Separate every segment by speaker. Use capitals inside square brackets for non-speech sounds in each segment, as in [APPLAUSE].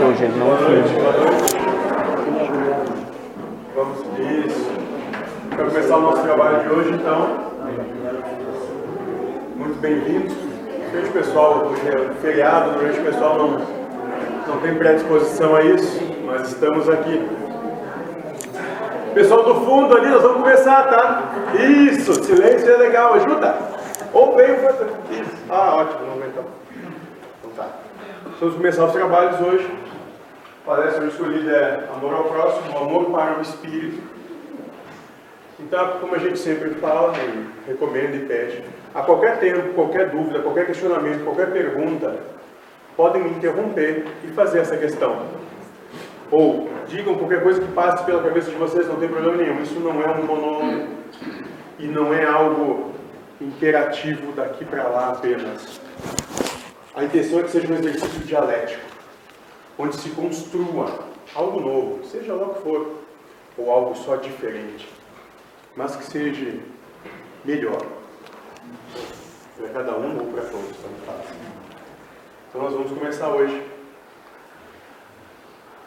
Speaker 1: Hoje ele não foi.
Speaker 2: Vamos isso. Para começar o nosso trabalho de hoje, então. Muito bem-vindos. Hoje, pessoal, hoje é feriado, hoje o pessoal não, não tem predisposição a isso, mas estamos aqui. Pessoal do fundo ali, nós vamos começar, tá? Isso, silêncio é legal, ajuda. Ou bem, isso. Ah, ótimo, então. Então tá. Vamos começar os trabalhos hoje. Palestra escolhida é Amor ao Próximo, Amor para o Espírito. Então, como a gente sempre fala, e recomenda e pede, a qualquer tempo, qualquer dúvida, qualquer questionamento, qualquer pergunta, podem me interromper e fazer essa questão. Ou digam qualquer coisa que passe pela cabeça de vocês, não tem problema nenhum. Isso não é um monólogo e não é algo imperativo daqui para lá apenas. A intenção é que seja um exercício dialético, onde se construa algo novo, seja lá o que for, ou algo só diferente, mas que seja melhor para cada um ou para todos, tanto faz. Então nós vamos começar hoje.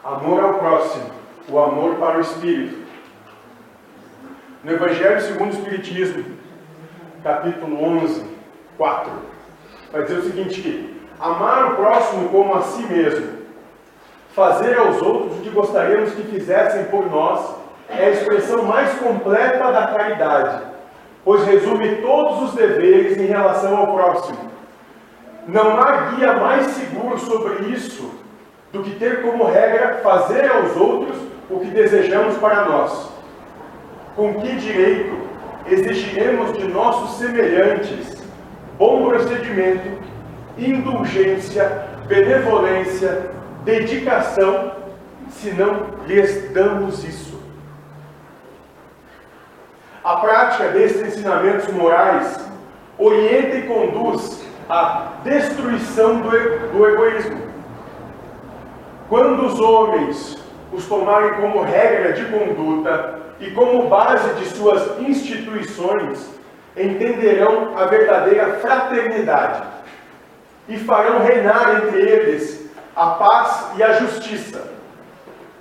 Speaker 2: Amor ao próximo, o amor para o Espírito. No Evangelho segundo o Espiritismo, capítulo 11, 4, vai dizer o seguinte que amar o próximo como a si mesmo, fazer aos outros o que gostaríamos que fizessem por nós, é a expressão mais completa da caridade, pois resume todos os deveres em relação ao próximo. Não há guia mais seguro sobre isso do que ter como regra fazer aos outros o que desejamos para nós. Com que direito exigiremos de nossos semelhantes bom procedimento, indulgência, benevolência, dedicação, se não lhes damos isso? A prática desses ensinamentos morais orienta e conduz à destruição do, do egoísmo quando os homens os tomarem como regra de conduta e como base de suas instituições, entenderão a verdadeira fraternidade e farão reinar entre eles a paz e a justiça.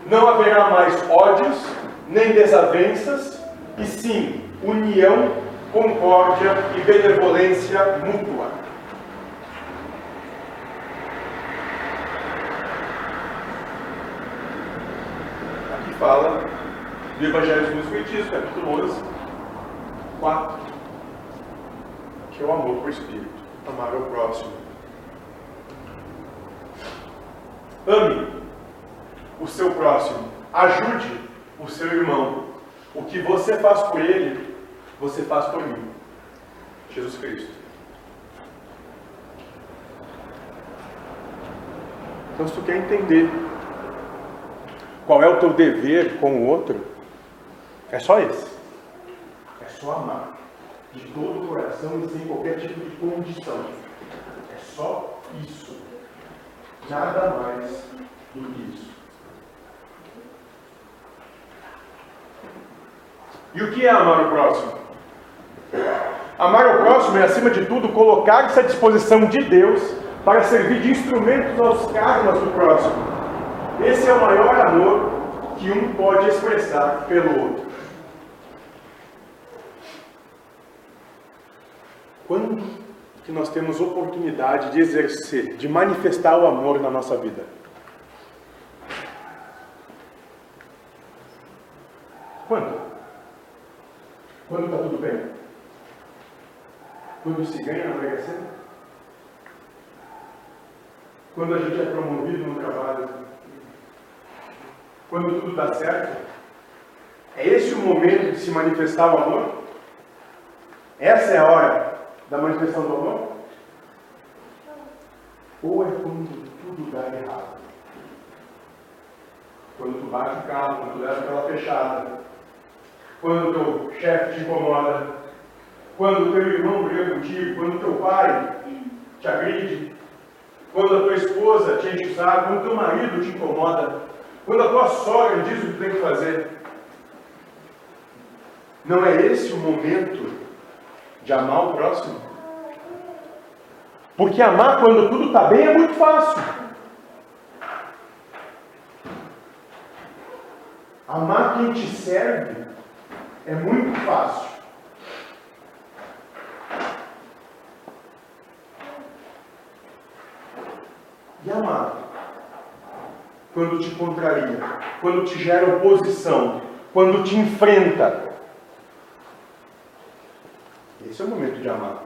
Speaker 2: Não haverá mais ódios, nem desavenças, e sim união, concórdia e benevolência mútua. fala do Evangelho o Espiritismo, capítulo 11, 4, que é o amor por Espírito, amar ao próximo. Ame o seu próximo, ajude o seu irmão. O que você faz por ele, você faz por mim. Jesus Cristo. Então, se tu quer entender qual é o teu dever com o outro, é só esse. É só amar. De todo o coração e sem qualquer tipo de condição. É só isso. Nada mais do que isso. E o que é amar o próximo? Amar o próximo é, acima de tudo, colocar-se à disposição de Deus para servir de instrumentos aos karmas do próximo esse é o maior amor que um pode expressar pelo outro. Quando que nós temos oportunidade de exercer, de manifestar o amor na nossa vida? Quando? Quando está tudo bem? Quando se ganha na Mega Quando a gente é promovido no trabalho? quando tudo dá certo? É esse o momento de se manifestar o amor? Essa é a hora da manifestação do amor? Ou é quando tudo dá errado? Quando tu bate o carro, quando tu leva aquela fechada, quando teu chefe te incomoda, quando teu irmão briga contigo, quando teu pai te agride, quando a tua esposa te enche o saco, quando teu marido te incomoda, quando a tua sogra diz o que tem que fazer, não é esse o momento de amar o próximo? Porque amar quando tudo está bem é muito fácil. Amar quem te serve é muito fácil. E amar? Quando te contraria, quando te gera oposição, quando te enfrenta. Esse é o momento de amar.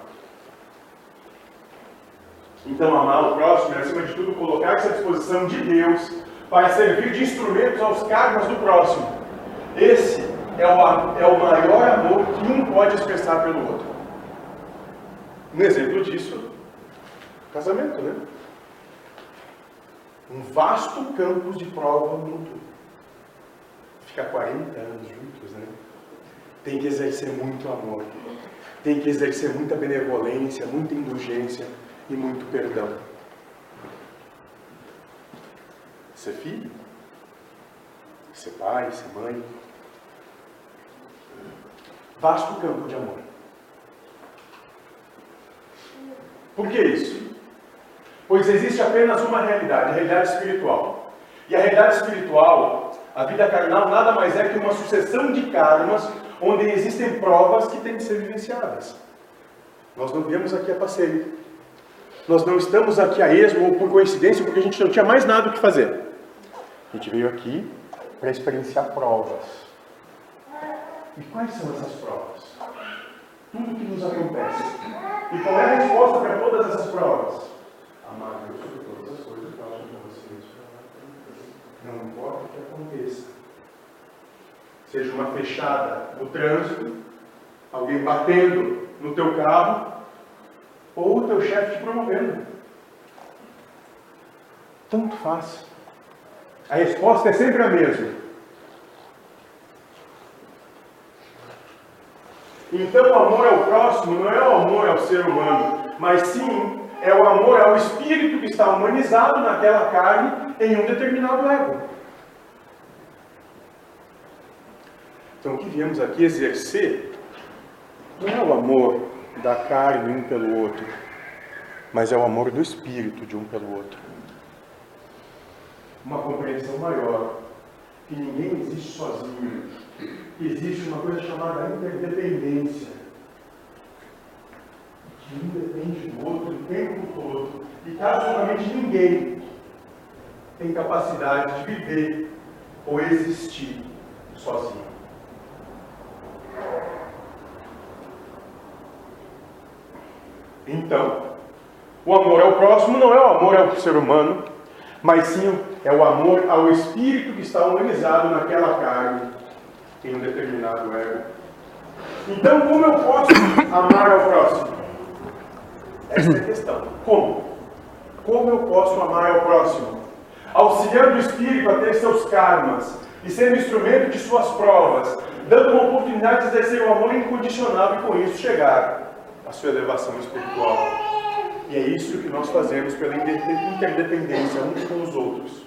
Speaker 2: Então, amar o próximo é, acima de tudo, colocar-se à disposição de Deus para servir de instrumentos aos karmas do próximo. Esse é o, é o maior amor que um pode expressar pelo outro. Um exemplo disso, casamento, né? Um vasto campo de prova mútua. Ficar 40 anos juntos, né? Tem que exercer muito amor. Tem que exercer muita benevolência, muita indulgência e muito perdão. Ser filho, ser pai, ser mãe. Vasto campo de amor. Por que isso? Pois existe apenas uma realidade, a realidade espiritual. E a realidade espiritual, a vida carnal, nada mais é que uma sucessão de karmas onde existem provas que têm que ser vivenciadas. Nós não viemos aqui a passeio. Nós não estamos aqui a esmo ou por coincidência, porque a gente não tinha mais nada o que fazer. A gente veio aqui para experienciar provas. E quais são essas provas? Tudo que nos acontece. E qual é a resposta para todas essas provas? Amar Deus sobre todas as coisas, faço com vocês. Não importa o que aconteça. Seja uma fechada no trânsito, alguém batendo no teu carro, ou o teu chefe te promovendo. Tanto faz. A resposta é sempre a mesma. Então, o amor ao próximo não é o amor ao ser humano, mas sim é o amor ao espírito que está humanizado naquela carne em um determinado ego. Então, o que viemos aqui exercer não é o amor da carne um pelo outro, mas é o amor do espírito de um pelo outro. Uma compreensão maior, que ninguém existe sozinho, existe uma coisa chamada interdependência, que um depende do outro o tempo todo, e que absolutamente ninguém tem capacidade de viver ou existir sozinho. Então, o amor ao próximo não é o amor ao ser humano, mas sim é o amor ao espírito que está humanizado naquela carne em um determinado ego. Então, como eu posso amar ao próximo? Essa é a questão. Como? Como eu posso amar ao próximo? Auxiliando o espírito a ter seus karmas e sendo instrumento de suas provas, dando uma oportunidade de exercer o amor incondicional e com isso chegar a sua elevação espiritual. E é isso que nós fazemos pela interdependência uns com os outros.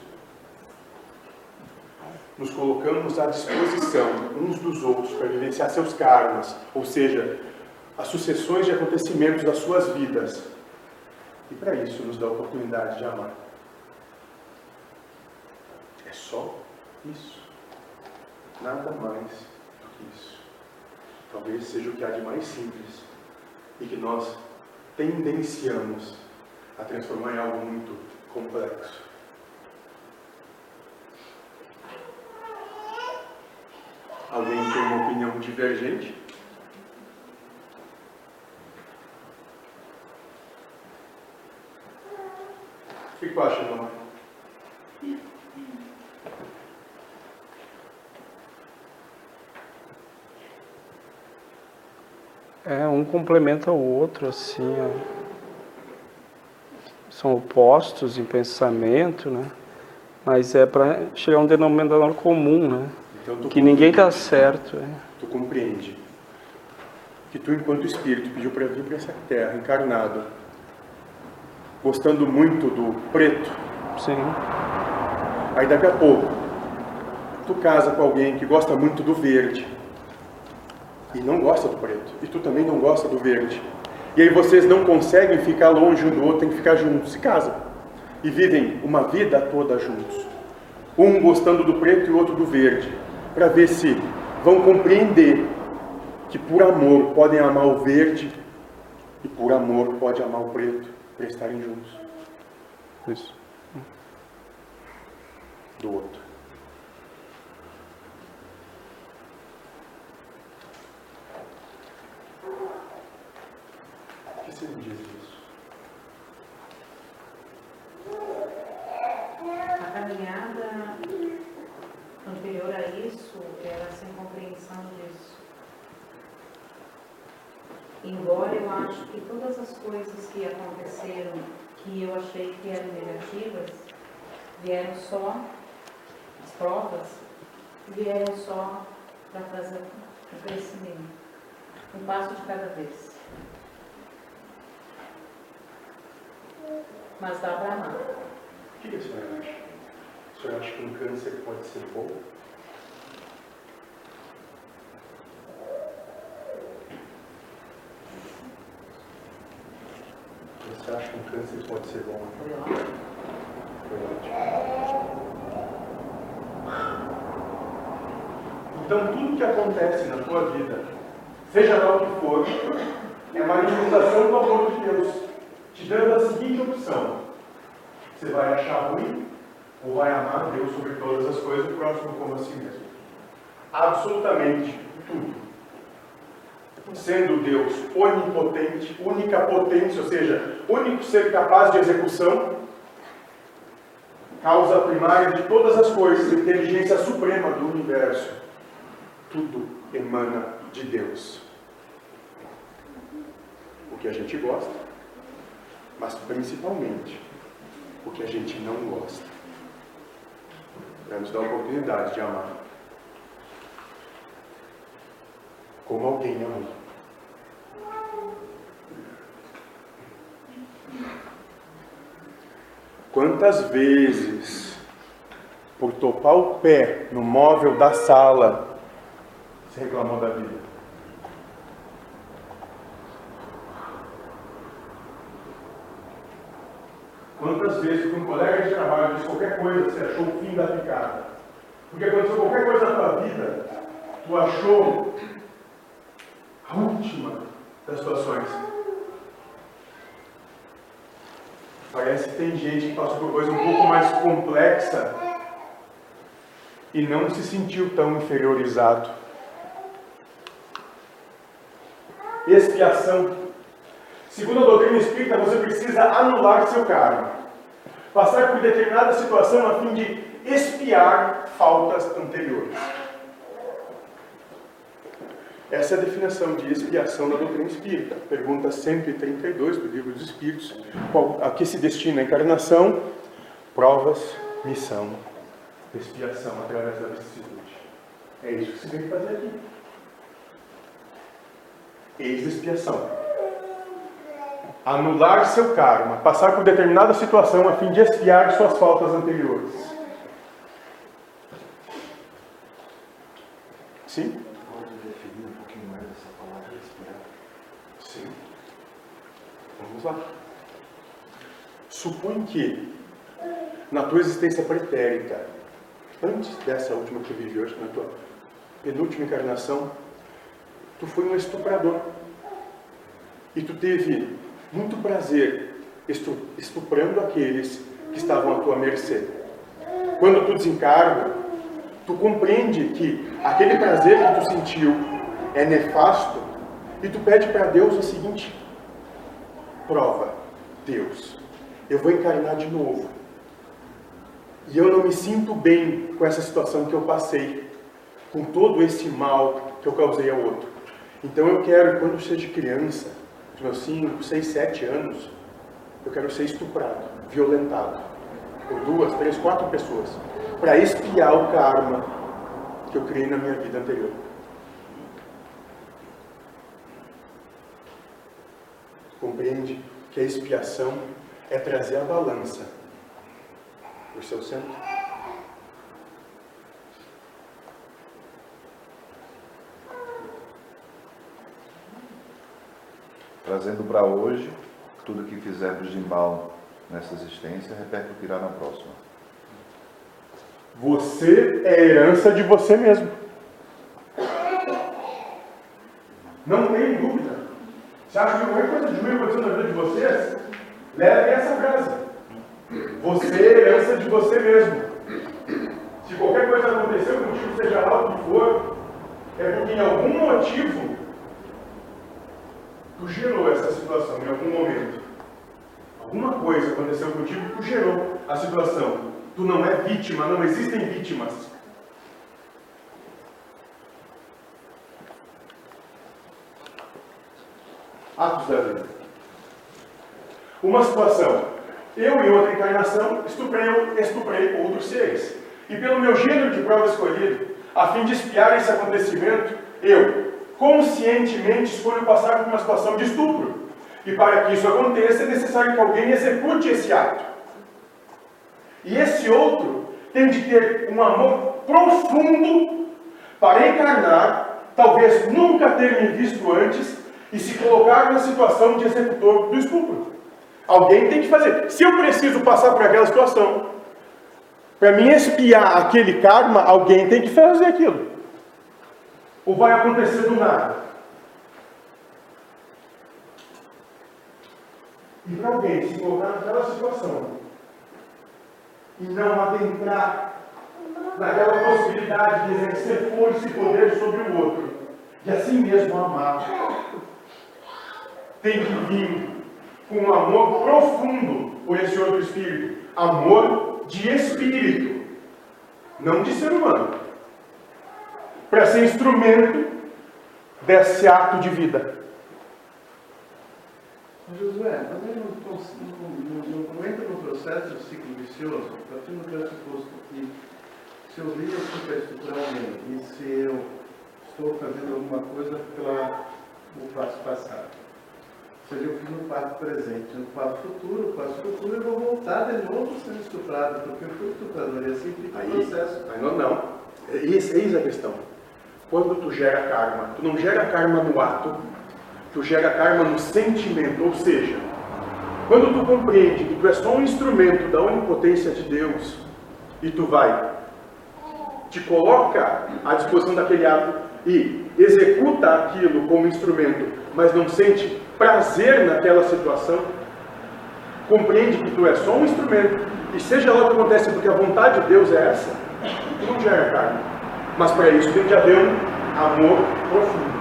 Speaker 2: Nos colocamos à disposição uns dos outros para vivenciar seus karmas, ou seja, as sucessões de acontecimentos das suas vidas. E para isso nos dá a oportunidade de amar. É só isso. Nada mais do que isso. Talvez seja o que há de mais simples e que nós tendenciamos a transformar em algo muito complexo. Alguém tem uma opinião divergente? O que tu acha, mamãe?
Speaker 1: É, um complementa o outro, assim. Ó. São opostos em pensamento, né? Mas é para chegar a um denominador comum, né? Então, que ninguém está certo. É.
Speaker 2: Tu compreende que tu, enquanto espírito, pediu para vir para essa terra, encarnado, gostando muito do preto.
Speaker 1: Sim.
Speaker 2: Aí daqui a pouco, tu casa com alguém que gosta muito do verde e não gosta do preto, e tu também não gosta do verde. E aí vocês não conseguem ficar longe um do outro, tem que ficar juntos, se casam. E vivem uma vida toda juntos. Um gostando do preto e o outro do verde. para ver se vão compreender que por amor podem amar o verde e por amor pode amar o preto para estarem juntos.
Speaker 1: Isso.
Speaker 2: Do outro. O que você me diz disso?
Speaker 3: A caminhada anterior a isso era sem compreensão disso. Embora eu acho que todas as coisas que aconteceram, que eu achei que eram negativas, vieram só, as provas, vieram só para trazer o crescimento. Um passo de cada vez. Mas dá para amar.
Speaker 2: O que a senhora acha? A senhora acha que um câncer pode ser bom? Você acha que um câncer pode ser bom?
Speaker 3: Foi ótimo.
Speaker 2: Foi ótimo. Então, tudo que acontece na tua vida, seja lá o que for, é manifestação do amor de Deus, te dando a seguinte opção: você vai achar ruim ou vai amar Deus sobre todas as coisas, próximo como a si mesmo. Absolutamente tudo. Sendo Deus onipotente, única potência, ou seja, único ser capaz de execução, causa primária de todas as coisas, inteligência suprema do universo. Tudo emana de Deus. O que a gente gosta, mas principalmente o que a gente não gosta. Para nos dar a oportunidade de amar. Como alguém amou. Quantas vezes, por topar o pé no móvel da sala, você reclamou da vida? Quantas vezes, um colega de trabalho diz qualquer coisa, você achou o fim da picada? Porque aconteceu qualquer coisa na tua vida, tu achou a última das situações. Parece que tem gente que passou por coisa um pouco mais complexa e não se sentiu tão inferiorizado. Expiação. Segundo a doutrina espírita, você precisa anular seu karma. Passar por determinada situação a fim de expiar faltas anteriores. Essa é a definição de expiação da doutrina espírita. Pergunta 132 do Livro dos Espíritos. Qual, a que se destina a encarnação? Provas, missão, expiação através da vicissitude. É isso que se tem que fazer aqui. Ex-expiação. Anular seu karma, passar por determinada situação a fim de expiar suas faltas anteriores. Sim?
Speaker 4: Pode definir um pouquinho mais essa palavra respirar?
Speaker 2: Sim. Vamos lá. Supõe que na tua existência pretérita, antes dessa última que vive hoje, na tua penúltima encarnação, tu foi um estuprador. E tu teve muito prazer estu- estuprando aqueles que estavam à tua mercê. Quando tu desencarna, tu compreende que aquele prazer que tu sentiu é nefasto e tu pede para Deus a seguinte prova: Deus, eu vou encarnar de novo. E eu não me sinto bem com essa situação que eu passei, com todo esse mal que eu causei ao outro. Então eu quero, quando eu seja criança, meus 5, 6, 7 anos, eu quero ser estuprado, violentado por duas, três, quatro pessoas, para expiar o karma que eu criei na minha vida anterior. Compreende que a expiação é trazer a balança para o seu centro?
Speaker 4: trazendo para hoje tudo que fizermos de mal nessa existência repercutirá na próxima.
Speaker 2: Você é herança de você mesmo. Não tem dúvida. Se acha que qualquer coisa de ruim aconteceu na vida de vocês, leve essa frase. Você é herança de você mesmo. Se qualquer coisa aconteceu contigo, seja lá o que for, é porque em algum motivo tu gerou essa situação, em algum momento. Alguma coisa aconteceu contigo que tu gerou a situação. Tu não é vítima, não existem vítimas. Atos da vida. Uma situação. Eu, em outra encarnação, estuprei, estuprei outros seres. E pelo meu gênero de prova escolhido, a fim de espiar esse acontecimento, eu, conscientemente, escolho passar por uma situação de estupro. E para que isso aconteça, é necessário que alguém execute esse ato. E esse outro tem de ter um amor profundo para encarnar, talvez nunca ter me visto antes, e se colocar na situação de executor do estupro. Alguém tem que fazer. Se eu preciso passar por aquela situação, para mim espiar aquele karma, alguém tem que fazer aquilo. Ou vai acontecer do nada. E para alguém se colocar naquela situação e não adentrar naquela possibilidade de exercer força e poder sobre o outro, e assim mesmo amar, tem que vir com um amor profundo por esse outro espírito. Amor de espírito, não de ser humano. Para ser instrumento desse ato de vida.
Speaker 5: Josué, mas ele não, não, não, não, entra no processo do ciclo vicioso, partindo do pressuposto que se eu ligo assim para estudar alguém e se eu estou fazendo alguma coisa pela o passo passado, seja, eu fiz no passo presente, no passo futuro, no passo futuro eu vou voltar de novo sendo estuprado, porque eu fui estuprador, e assim fica o processo.
Speaker 2: Aí não, não. Eis, eis a questão. Quando tu gera karma, tu não gera karma no ato, tu gera karma no sentimento, ou seja, quando tu compreende que tu é só um instrumento da onipotência de Deus, e tu vai, te coloca à disposição daquele ato e executa aquilo como instrumento, mas não sente prazer naquela situação, compreende que tu é só um instrumento, e seja lá o que acontece, porque a vontade de Deus é essa, tu não gera carne. Mas para isso tem que haver um amor profundo.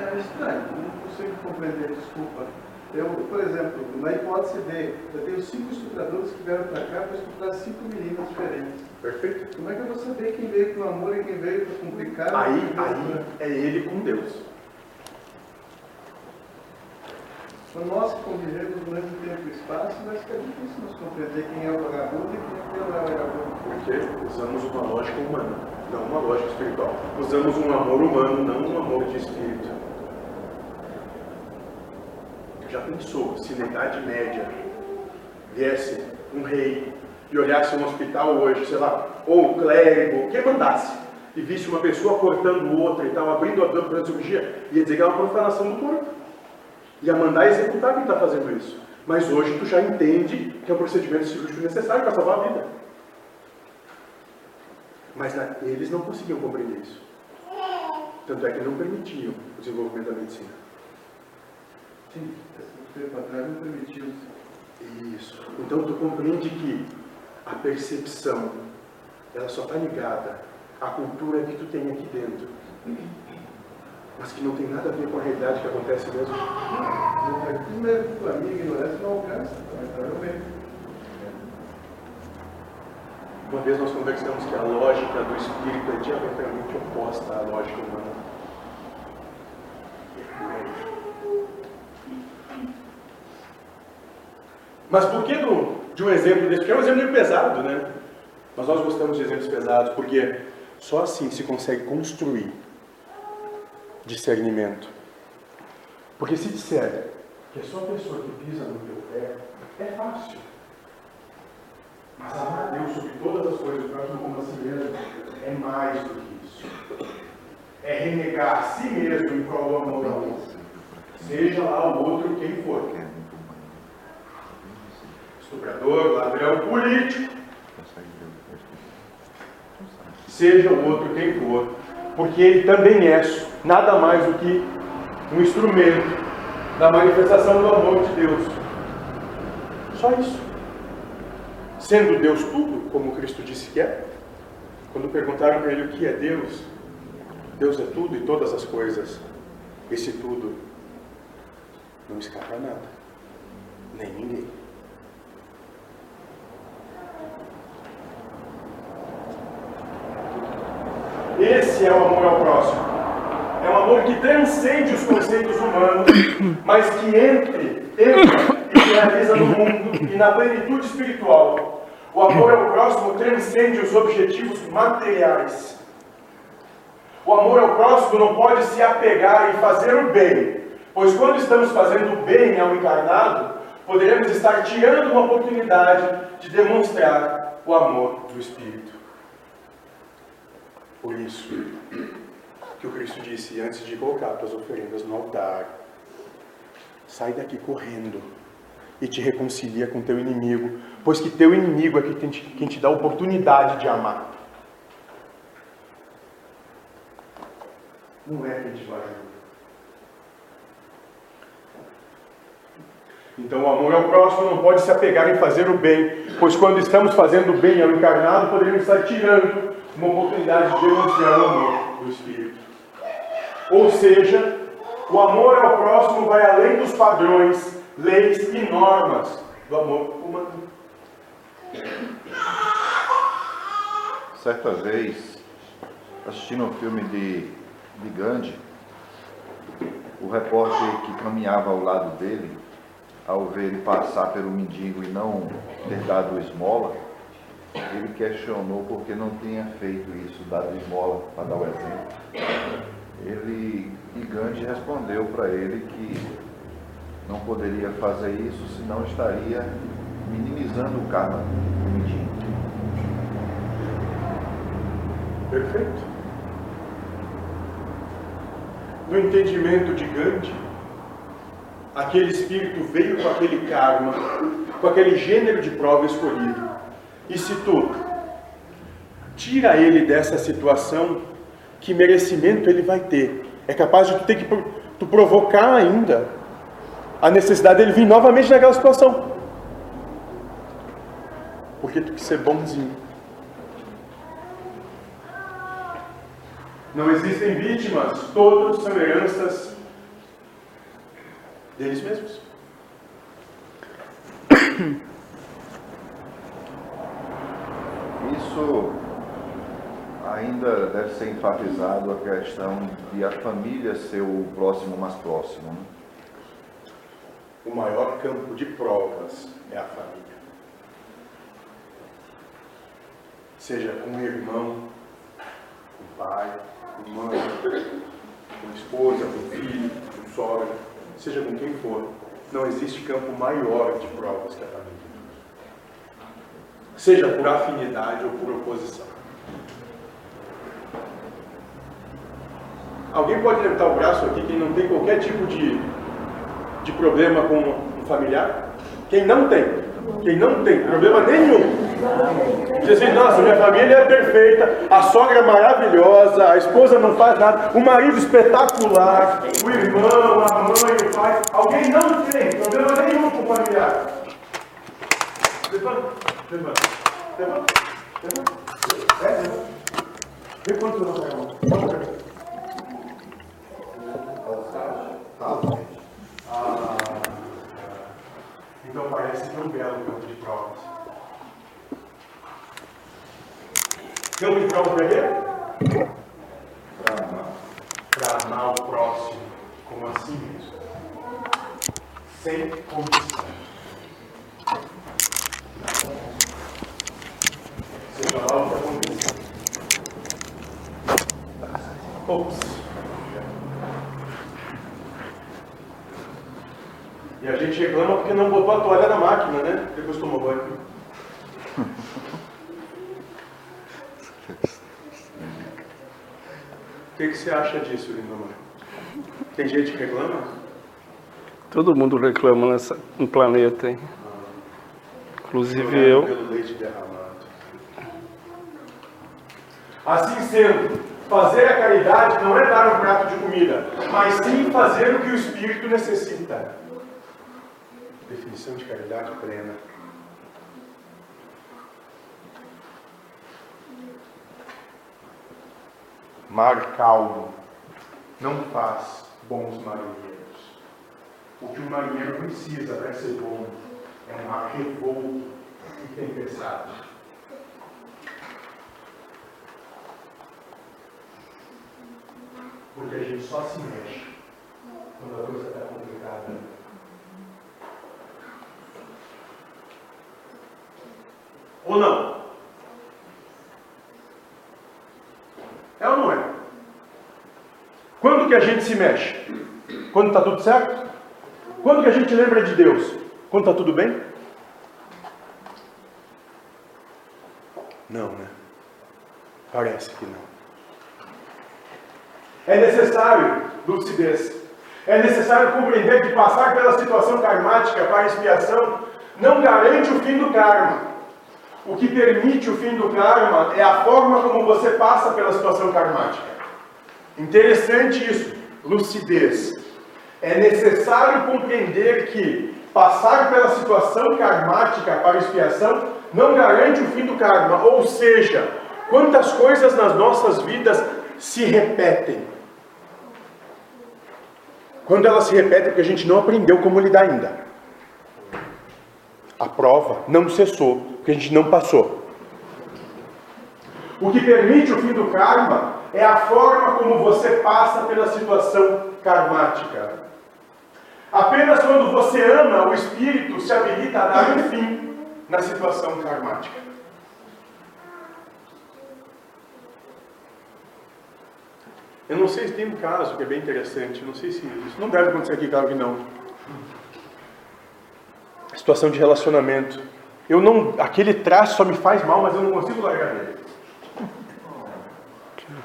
Speaker 5: É estranho, não consigo compreender, desculpa. Eu, por exemplo, na hipótese D, eu tenho cinco estupradores que vieram para cá para estuprar cinco meninas diferentes.
Speaker 2: Perfeito?
Speaker 5: Como é que eu vou saber quem veio com amor e quem veio para complicar?
Speaker 2: Aí, aí é ele com Deus.
Speaker 5: Nós que convivemos no mesmo tempo e espaço, vai ficar difícil nos compreender quem é o vagabundo e quem não é o vagabundo.
Speaker 2: Porque usamos uma lógica humana, não uma lógica espiritual. Usamos um amor humano, não um amor de espírito. Já pensou se na Idade Média viesse um rei e olhasse um hospital hoje, sei lá, ou um clérigo, quem mandasse, e visse uma pessoa cortando outra e tal, abrindo a dor para a cirurgia, ia dizer que é uma profanação do corpo ia mandar executar quem está fazendo isso. Mas hoje tu já entende que é um procedimento cirúrgico necessário para salvar a vida. Mas né, eles não conseguiam compreender isso. Tanto é que não permitiam o desenvolvimento da medicina.
Speaker 5: Sim, esse tempo atrás não permitiu.
Speaker 2: Isso. Então tu compreende que a percepção, ela só está ligada à cultura que tu tem aqui dentro mas que não tem nada a ver com a realidade que acontece mesmo.
Speaker 5: Primeiro, a minha ignorância não alcança, provavelmente.
Speaker 2: Uma vez nós conversamos que a lógica do espírito é diametralmente oposta à lógica humana. Mas por que do, de um exemplo desse? Porque é um exemplo meio pesado, né? Mas nós gostamos de exemplos pesados, porque só assim se consegue construir discernimento. Porque se disser que é só a pessoa que pisa no teu pé, é fácil. Mas amar a Deus sobre todas as coisas, o próximo como a si mesmo, é mais do que isso. É renegar a si mesmo em prol do amor. Seja lá o outro quem for. Estuprador, ladrão, político. Seja o outro quem for. Porque ele também é nada mais do que um instrumento da manifestação do amor de Deus. Só isso. Sendo Deus tudo, como Cristo disse que é, quando perguntaram para ele o que é Deus, Deus é tudo e todas as coisas. Esse tudo não escapa nada, nem ninguém. Esse é o amor ao próximo. Amor que transcende os conceitos humanos, mas que entre, entra e realiza no mundo e na plenitude espiritual. O amor ao próximo transcende os objetivos materiais. O amor ao próximo não pode se apegar e fazer o bem, pois quando estamos fazendo o bem ao encarnado, poderemos estar tirando uma oportunidade de demonstrar o amor do Espírito. Por isso que o Cristo disse antes de colocar tuas oferendas no altar, sai daqui correndo e te reconcilia com teu inimigo, pois que teu inimigo é quem te, quem te dá a oportunidade de amar. Não é quem te vai ajudar. Então o amor ao próximo não pode se apegar em fazer o bem, pois quando estamos fazendo o bem ao encarnado, poderíamos estar tirando uma oportunidade de denunciar o amor do Espírito. Ou seja, o amor ao próximo vai além dos padrões, leis e normas do amor humano.
Speaker 4: Certa vez, assistindo um filme de, de Gandhi, o repórter que caminhava ao lado dele, ao ver ele passar pelo mendigo e não ter dado esmola, ele questionou porque não tinha feito isso, dado esmola, para dar o exemplo. Ele, e Gandhi respondeu para ele que não poderia fazer isso, senão estaria minimizando o karma.
Speaker 2: Perfeito. No entendimento de Gandhi, aquele espírito veio com aquele karma, com aquele gênero de prova escolhido. E se tu tira ele dessa situação, que merecimento ele vai ter? É capaz de tu ter que tu provocar ainda a necessidade dele vir novamente naquela situação. Porque tu quer ser bonzinho. Não existem vítimas, todos são heranças deles mesmos. [COUGHS]
Speaker 4: Isso ainda deve ser enfatizado a questão de a família ser o próximo mais próximo. Né?
Speaker 2: O maior campo de provas é a família. Seja com um irmão, com pai, com mãe, com esposa, com filho, com sogra, seja com quem for, não existe campo maior de provas que a família. Seja por afinidade ou por oposição. Alguém pode levantar o braço aqui quem não tem qualquer tipo de, de problema com um familiar? Quem não tem? Quem não tem problema nenhum. Diz assim, nossa, minha família é perfeita, a sogra é maravilhosa, a esposa não faz nada, o marido espetacular, o irmão, a mãe, o pai. Alguém não tem problema nenhum com o familiar. Levanta, levanta, levanta, levanta. É, levanta. Vê quantos não ah, então parece tão belo o campo de provas. Campo de provas para quê? Para amar. O próximo como a si mesmo. Sem condição. Seja lá o que. Ops. E a gente reclama porque não botou a toalha na máquina, né? Depois tomou banho. O que, que você acha disso, Lindomar? Tem gente que reclama?
Speaker 1: Todo mundo reclama nessa, no planeta, hein? Inclusive eu.
Speaker 2: Pelo leite derramado. Assim sendo, Fazer a caridade não é dar um prato de comida, mas sim fazer o que o espírito necessita. Definição de caridade plena. Mar calmo não faz bons marinheiros. O que um marinheiro precisa para ser bom é um mar revolto e tempestade. Porque a gente só se mexe quando a coisa está complicada. Ou não? É ou não é? Quando que a gente se mexe? Quando está tudo certo? Quando que a gente lembra de Deus? Quando está tudo bem? Não, né? Parece que não. É necessário lucidez. É necessário compreender que passar pela situação karmática para expiação não garante o fim do karma. O que permite o fim do karma é a forma como você passa pela situação karmática. Interessante isso, lucidez. É necessário compreender que passar pela situação karmática para expiação não garante o fim do karma, ou seja, quantas coisas nas nossas vidas se repetem. Quando elas se repetem, é porque a gente não aprendeu como lidar ainda. A prova não cessou, porque a gente não passou. O que permite o fim do karma é a forma como você passa pela situação karmática. Apenas quando você ama, o espírito se habilita a dar um fim na situação karmática. Eu não sei se tem um caso que é bem interessante, não sei se isso não deve acontecer aqui, claro que não. A situação de relacionamento. Eu não, aquele traço só me faz mal, mas eu não consigo largar dele.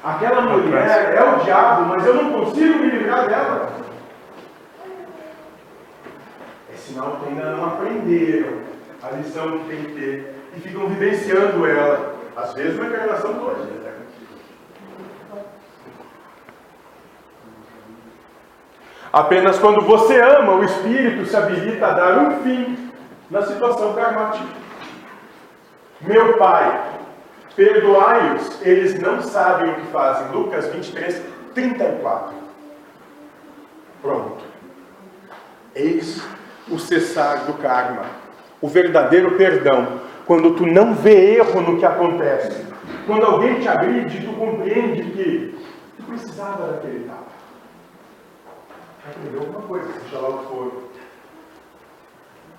Speaker 2: Aquela mulher é o diabo, mas eu não consigo me livrar dela. É sinal que ainda não aprenderam a lição que tem que ter e ficam vivenciando ela, às vezes uma encarnação toda. Apenas quando você ama, o Espírito se habilita a dar um fim na situação karmática. Meu Pai, perdoai-os, eles não sabem o que fazem. Lucas 23, 34. Pronto. Eis o cessar do karma, o verdadeiro perdão, quando tu não vê erro no que acontece. Quando alguém te agride, tu compreende que tu precisava daquele tapa aprendeu alguma coisa, seja lá o que for.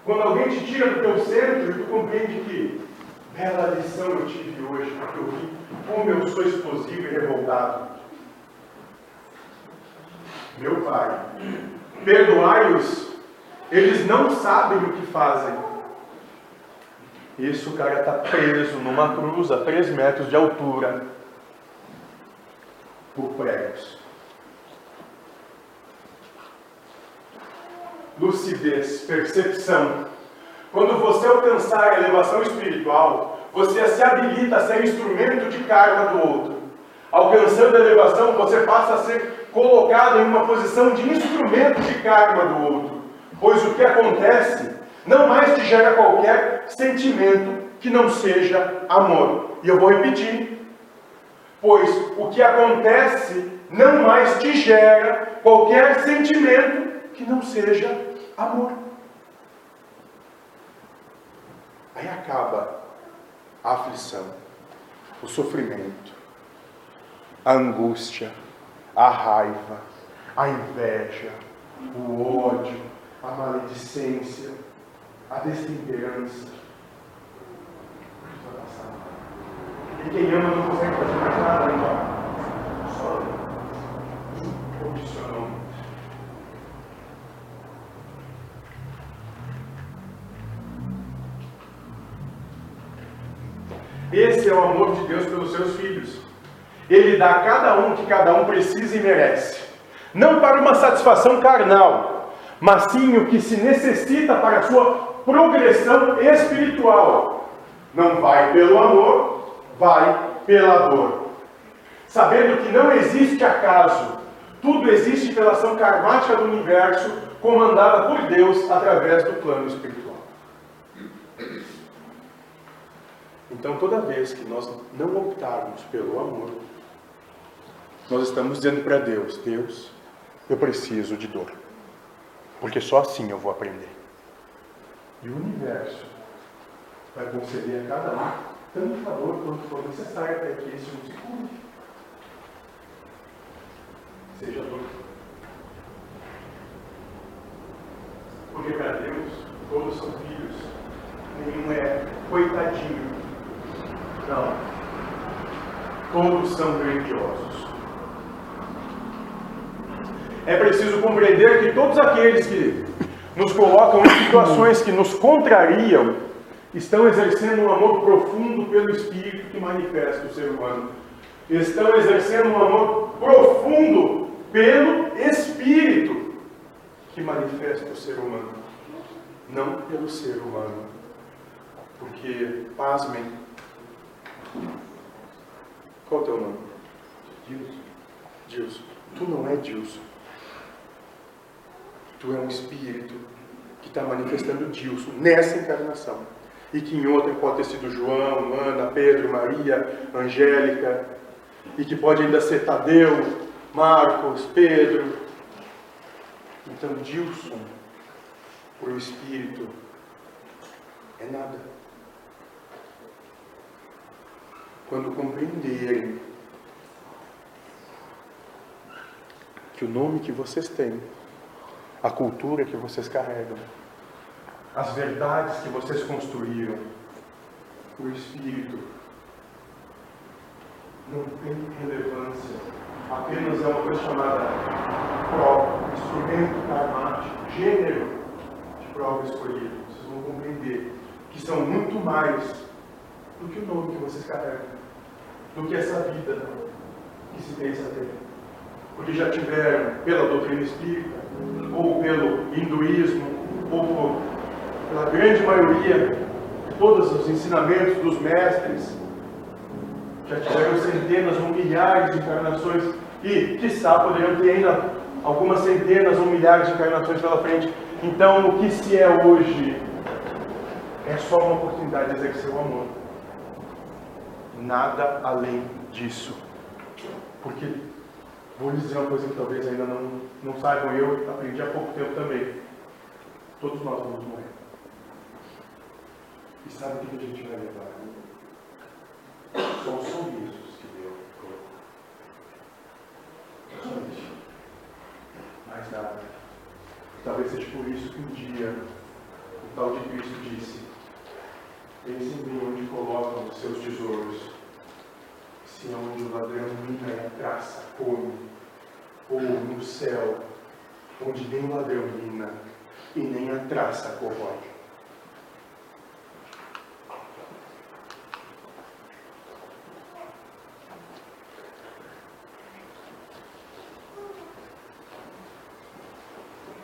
Speaker 2: Quando alguém te tira do teu centro, tu compreende que bela lição eu tive hoje, porque eu vi como eu sou explosivo e revoltado. Meu Pai, perdoai-os, eles não sabem o que fazem. Isso o cara está preso numa cruz a 3 metros de altura por pregos. Lucidez, percepção. Quando você alcançar a elevação espiritual, você se habilita a ser instrumento de karma do outro. Alcançando a elevação, você passa a ser colocado em uma posição de instrumento de karma do outro. Pois o que acontece não mais te gera qualquer sentimento que não seja amor. E eu vou repetir. Pois o que acontece não mais te gera qualquer sentimento que não seja amor. Aí acaba a aflição, o sofrimento, a angústia, a raiva, a inveja, o ódio, a maledicência, a destemperança. E quem ama não consegue fazer mais nada, então. Só Esse é o amor de Deus pelos seus filhos. Ele dá a cada um que cada um precisa e merece. Não para uma satisfação carnal, mas sim o que se necessita para a sua progressão espiritual. Não vai pelo amor, vai pela dor. sabendo que não existe acaso, tudo existe pela ação karmática do universo, comandada por Deus através do plano espiritual. Então, toda vez que nós não optarmos pelo amor, nós estamos dizendo para Deus: Deus, eu preciso de dor, porque só assim eu vou aprender. E o universo vai conceder a cada um tanto valor quanto for necessário para que esse um se cure. Seja dor. Porque para Deus, todos são filhos. Nenhum é coitadinho. Não. Todos são grandiosos. É preciso compreender que todos aqueles que nos colocam em situações que nos contrariam estão exercendo um amor profundo pelo Espírito que manifesta o ser humano. Estão exercendo um amor profundo pelo Espírito que manifesta o ser humano, não pelo ser humano. Porque, pasmem, qual o teu nome? Dilson. Dilson. Tu não é Dilson. Tu é um espírito que está manifestando Dilson nessa encarnação. E que em outra pode ter sido João, Ana, Pedro, Maria, Angélica. E que pode ainda ser Tadeu, Marcos, Pedro. Então, Dilson, por o Espírito, é nada. Quando compreenderem que o nome que vocês têm a cultura que vocês carregam, as verdades que vocês construíram, o Espírito não tem relevância, apenas é uma coisa chamada prova, instrumento karmático, gênero de prova escolhido. Vocês vão compreender que são muito mais do que o nome que vocês carregam, do que essa vida que se pensa ter. Porque já tiveram, pela doutrina espírita, ou pelo hinduísmo, ou por, pela grande maioria de todos os ensinamentos dos mestres, já tiveram centenas ou milhares de encarnações e, quiçá, poderiam ter ainda algumas centenas ou milhares de encarnações pela frente. Então, o que se é hoje é só uma oportunidade de exercer o amor. Nada além disso. Porque Vou lhes dizer uma coisa que talvez ainda não, não saibam, eu aprendi há pouco tempo também. Todos nós vamos morrer. E sabe o que a gente vai levar? São os sorrisos que colocou. Somente. Mais nada. Talvez seja por isso que um dia o tal de Cristo disse: Eis em mim onde colocam os seus tesouros, se onde o ladrão mina e traça come ou no céu, onde nem o ladrão mina e nem a traça corrói.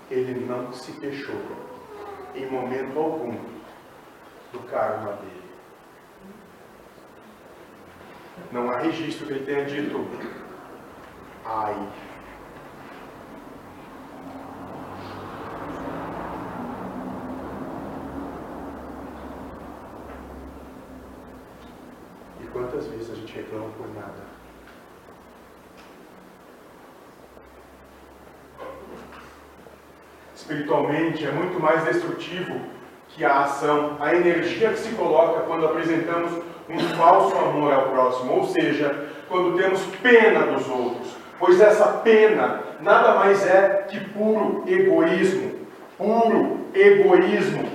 Speaker 2: Ele não se queixou em momento algum do karma dele. Não há registro que ele tenha dito, ai, Quantas vezes a gente reclama por nada? Espiritualmente é muito mais destrutivo que a ação, a energia que se coloca quando apresentamos um falso amor ao próximo, ou seja, quando temos pena dos outros, pois essa pena nada mais é que puro egoísmo, puro egoísmo,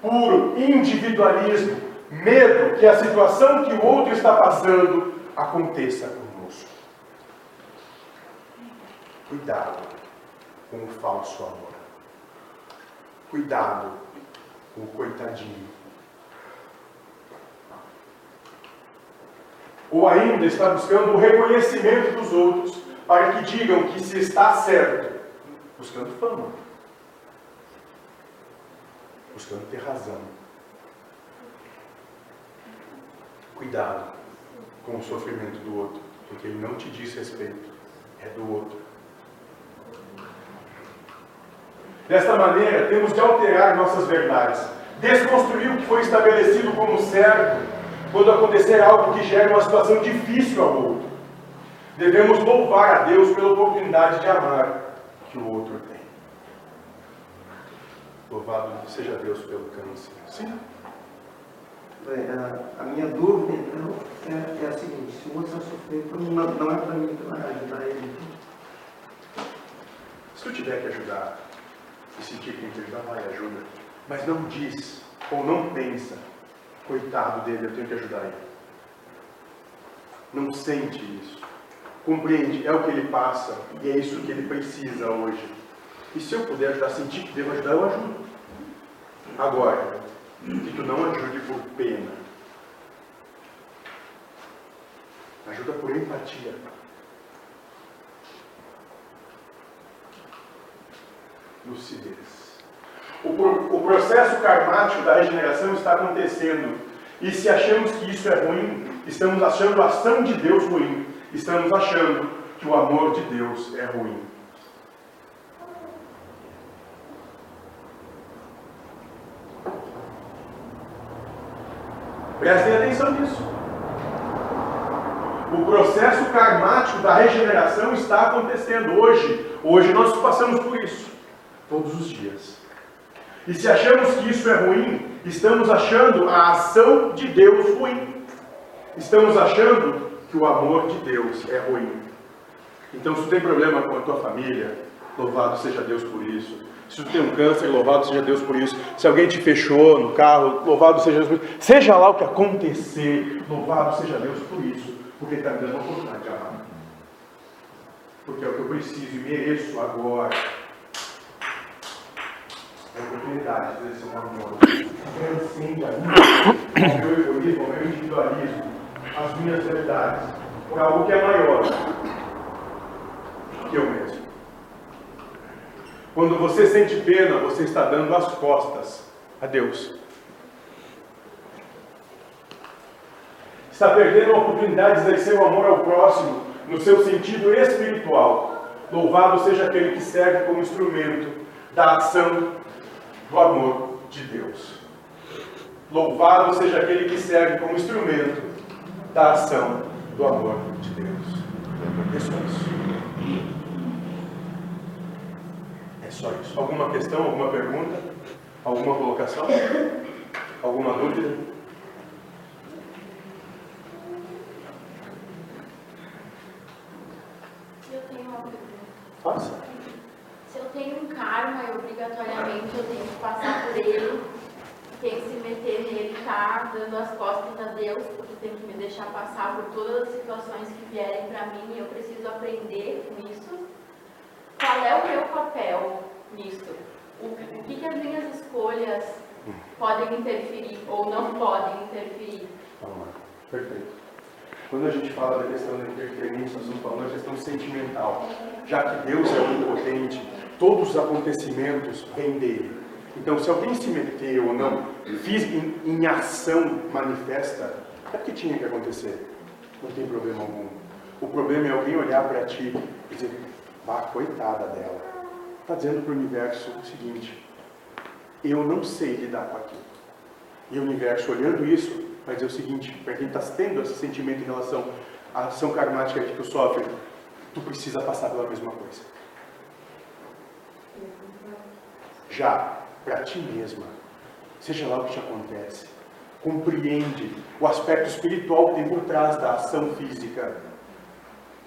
Speaker 2: puro individualismo medo que a situação que o outro está passando aconteça conosco. Cuidado com o falso amor. Cuidado o coitadinho. Ou ainda está buscando o reconhecimento dos outros para que digam que se está certo, buscando fama, buscando ter razão. Cuidado com o sofrimento do outro. Porque ele não te diz respeito, é do outro. Desta maneira, temos de alterar nossas verdades, desconstruir o que foi estabelecido como certo, quando acontecer algo que gere uma situação difícil ao outro. Devemos louvar a Deus pela oportunidade de amar que o outro tem. Louvado seja Deus pelo câncer. Sim.
Speaker 5: Bem, a, a, minha dúvida, então, é, é, a seguinte: se o outro está sofrendo, não, não é para mim que vai ajudar ele.
Speaker 2: Se tu tiver que ajudar, e sentir que ajudar, vai, ajuda. Mas não diz, ou não pensa, coitado dele, eu tenho que ajudar ele. Não sente isso. Compreende, é o que ele passa, e é isso que ele precisa hoje. E se eu puder ajudar, sentir que devo ajudar, eu ajudo. Agora, que tu não ajude por pena. Ajuda por empatia. Lucidez. O, o processo karmático da regeneração está acontecendo. E se achamos que isso é ruim, estamos achando a ação de Deus ruim. Estamos achando que o amor de Deus é ruim. Prestem atenção nisso. O processo karmático da regeneração está acontecendo hoje. Hoje nós passamos por isso, todos os dias. E se achamos que isso é ruim, estamos achando a ação de Deus ruim. Estamos achando que o amor de Deus é ruim. Então, se tu tem problema com a tua família, louvado seja Deus por isso. Se tu tem um câncer, louvado seja Deus por isso. Se alguém te fechou no carro, louvado seja Deus por isso. Seja lá o que acontecer, louvado seja Deus por isso. Porque está me dando a oportunidade de amar. Porque é o que eu preciso e mereço agora. Oportunidade de exercer um amor. Transcende a minha, o meu egoísmo, o meu individualismo, as minhas verdades, por algo que é maior que eu mesmo. Quando você sente pena, você está dando as costas a Deus. Está perdendo a oportunidade de exercer o amor ao próximo no seu sentido espiritual. Louvado seja aquele que serve como instrumento da ação do amor de Deus. Louvado seja aquele que serve como instrumento da ação do amor de Deus. É só isso. É só isso. Alguma questão, alguma pergunta? Alguma colocação? Alguma dúvida?
Speaker 6: Eu tenho uma pergunta.
Speaker 2: Faça.
Speaker 6: Se eu tenho um karma, eu, obrigatoriamente eu tenho que passar por ele, tem que se meter nele, tá dando as costas a Deus, porque tem que me deixar passar por todas as situações que vierem para mim e eu preciso aprender com isso. Qual é o meu papel nisso? O, que, que as minhas escolhas podem interferir ou não podem interferir?
Speaker 2: Perfeito. Quando a gente fala da questão da interferência, nós estamos falando da questão sentimental. Já que Deus é onipotente, todos os acontecimentos vêm dele. Então, se alguém se meteu ou não, fiz em, em ação manifesta, é porque tinha que acontecer. Não tem problema algum. O problema é alguém olhar para ti e dizer, ah, coitada dela. Está dizendo para o universo o seguinte, eu não sei lidar com aquilo. E o universo, olhando isso, vai dizer o seguinte, para quem está tendo esse sentimento em relação à ação karmática que tu sofre, tu precisa passar pela mesma coisa. Já, para ti mesma, seja lá o que te acontece, compreende o aspecto espiritual que tem por trás da ação física,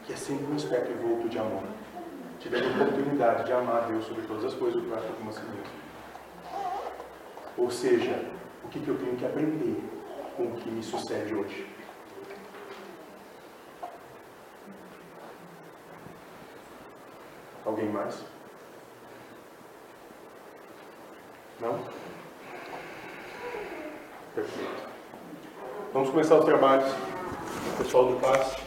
Speaker 2: que é sempre um aspecto envolto de amor. Te dando a oportunidade de amar Deus sobre todas as coisas, o próximo como a si mesmo. Ou seja, o que, que eu tenho que aprender com o que me sucede hoje? Alguém mais? Não? Perfeito. Vamos começar os trabalhos. Pessoal do passe.